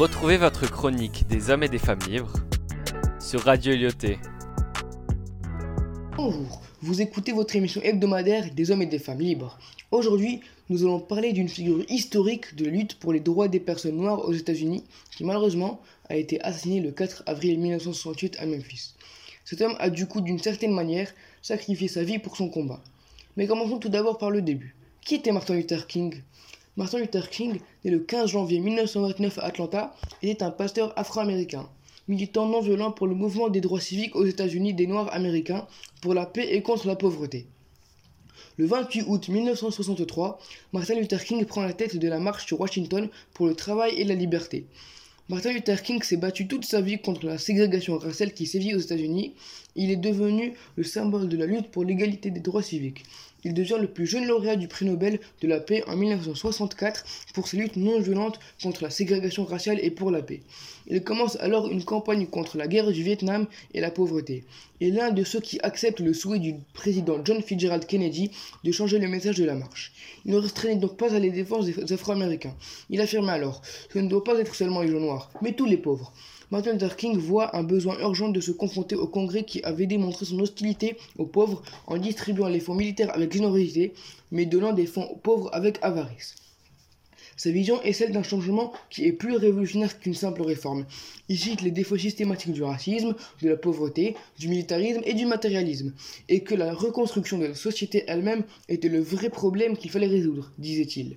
Retrouvez votre chronique des hommes et des femmes libres sur Radio Lyoté. Bonjour, vous écoutez votre émission hebdomadaire des hommes et des femmes libres. Aujourd'hui, nous allons parler d'une figure historique de lutte pour les droits des personnes noires aux États-Unis qui malheureusement a été assassiné le 4 avril 1968 à Memphis. Cet homme a du coup d'une certaine manière sacrifié sa vie pour son combat. Mais commençons tout d'abord par le début. Qui était Martin Luther King? Martin Luther King, né le 15 janvier 1929 à Atlanta, était un pasteur afro-américain, militant non violent pour le mouvement des droits civiques aux États-Unis des Noirs américains, pour la paix et contre la pauvreté. Le 28 août 1963, Martin Luther King prend la tête de la marche sur Washington pour le travail et la liberté. Martin Luther King s'est battu toute sa vie contre la ségrégation raciale qui sévit aux États-Unis. Il est devenu le symbole de la lutte pour l'égalité des droits civiques. Il devient le plus jeune lauréat du prix Nobel de la paix en 1964 pour ses luttes non violentes contre la ségrégation raciale et pour la paix. Il commence alors une campagne contre la guerre du Vietnam et la pauvreté. Il est l'un de ceux qui acceptent le souhait du président John Fitzgerald Kennedy de changer le message de la marche. Il ne restreignait donc pas à la défense des Afro-Américains. Il affirme alors Ce ne doit pas être seulement les gens noirs, mais tous les pauvres. Martin Luther King voit un besoin urgent de se confronter au Congrès qui avait démontré son hostilité aux pauvres en distribuant les fonds militaires avec générosité, mais donnant des fonds aux pauvres avec avarice. Sa vision est celle d'un changement qui est plus révolutionnaire qu'une simple réforme. Il cite les défauts systématiques du racisme, de la pauvreté, du militarisme et du matérialisme, et que la reconstruction de la société elle-même était le vrai problème qu'il fallait résoudre, disait-il.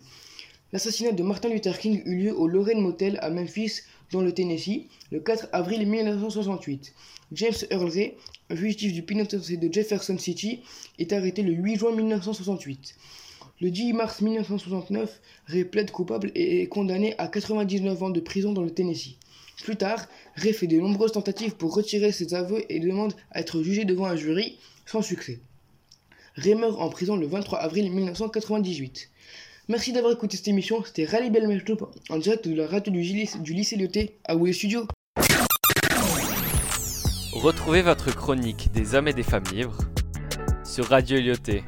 L'assassinat de Martin Luther King eut lieu au Lorraine Motel à Memphis, dans le Tennessee, le 4 avril 1968. James Earl Ray, fugitif du pénitentiaire de Jefferson City, est arrêté le 8 juin 1968. Le 10 mars 1969, Ray plaide coupable et est condamné à 99 ans de prison dans le Tennessee. Plus tard, Ray fait de nombreuses tentatives pour retirer ses aveux et demande à être jugé devant un jury, sans succès. Ray meurt en prison le 23 avril 1998. Merci d'avoir écouté cette émission. C'était Rally Belmejtop en direct de la radio du, du lycée Lyoté à Woué Studio. Retrouvez votre chronique des hommes et des femmes libres sur Radio Lyoté.